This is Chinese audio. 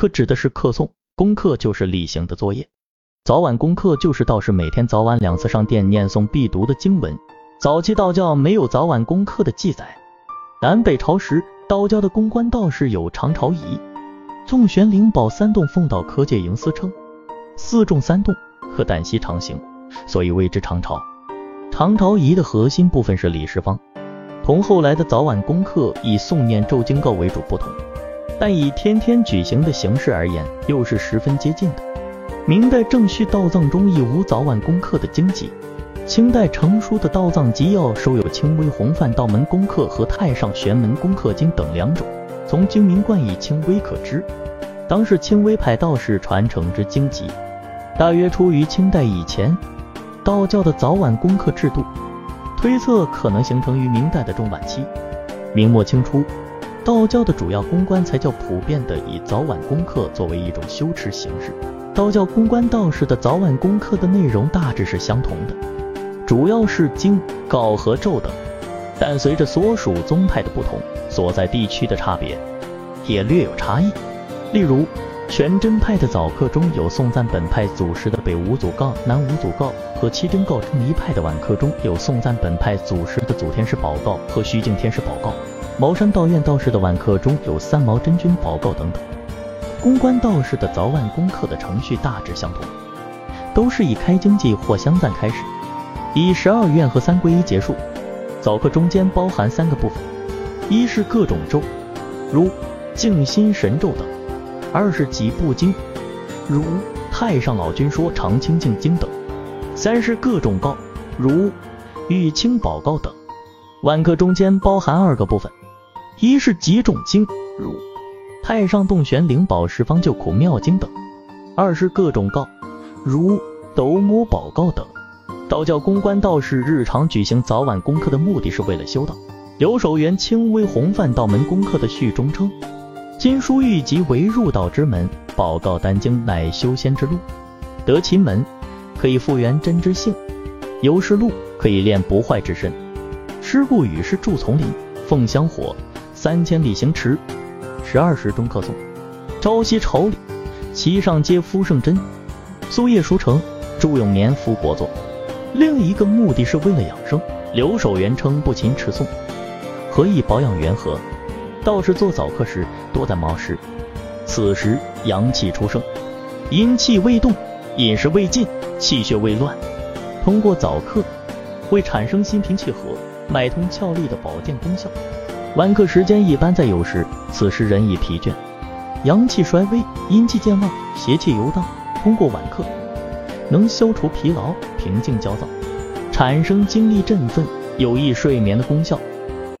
课指的是课诵，功课就是例行的作业。早晚功课就是道士每天早晚两次上殿念诵必读的经文。早期道教没有早晚功课的记载。南北朝时，道教的公关道士有长朝仪、纵玄灵宝三洞奉道科界营司称，四众三洞可旦夕常行，所以谓之长朝。长朝仪的核心部分是李世方，同后来的早晚功课以诵念咒经告为主不同，但以天天举行的形式而言，又是十分接近的。明代正序道藏中亦无早晚功课的经籍。清代成书的《道藏集要》收有轻微弘范道门功课和太上玄门功课经等两种，从经名冠以轻微可知，当是轻微派道士传承之经籍，大约出于清代以前。道教的早晚功课制度，推测可能形成于明代的中晚期。明末清初，道教的主要公关才较普遍的以早晚功课作为一种修持形式。道教公关道士的早晚功课的内容大致是相同的。主要是经告和咒等，但随着所属宗派的不同，所在地区的差别也略有差异。例如，全真派的早课中有颂赞本派祖师的北五祖告、南五祖告和七真告；正一派的晚课中有颂赞本派祖师的祖天师宝告和虚境天师宝告。茅山道院道士的晚课中有三毛真君宝告等等。公关道士的早晚功课的程序大致相同，都是以开经记或香赞开始。以十二愿和三皈依结束。早课中间包含三个部分：一是各种咒，如静心神咒等；二是几部经，如太上老君说常清净经等；三是各种告，如玉清宝告等。晚课中间包含二个部分：一是几种经，如太上洞玄灵宝十方救苦妙经等；二是各种告，如斗姆宝告等。道教公关道士日常举行早晚功课的目的是为了修道。刘守元轻微弘范道门功课的序中称：今书欲即为入道之门，宝告丹经乃修仙之路。得其门，可以复原真之性；游是路，可以练不坏之身。师故与世住丛林，奉香火，三千里行持。十二时中课诵，朝夕朝礼，其上皆夫圣真。苏叶书成，祝永年夫国作。另一个目的是为了养生。留守元称不勤持诵，何以保养元和？道士做早课时多在卯时，此时阳气初生，阴气未动，饮食未尽，气血未乱。通过早课会产生心平气和、脉通窍利的保健功效。晚课时间一般在酉时，此时人已疲倦，阳气衰微，阴气渐旺，邪气游荡。通过晚课。能消除疲劳，平静焦躁，产生精力振奋、有益睡眠的功效。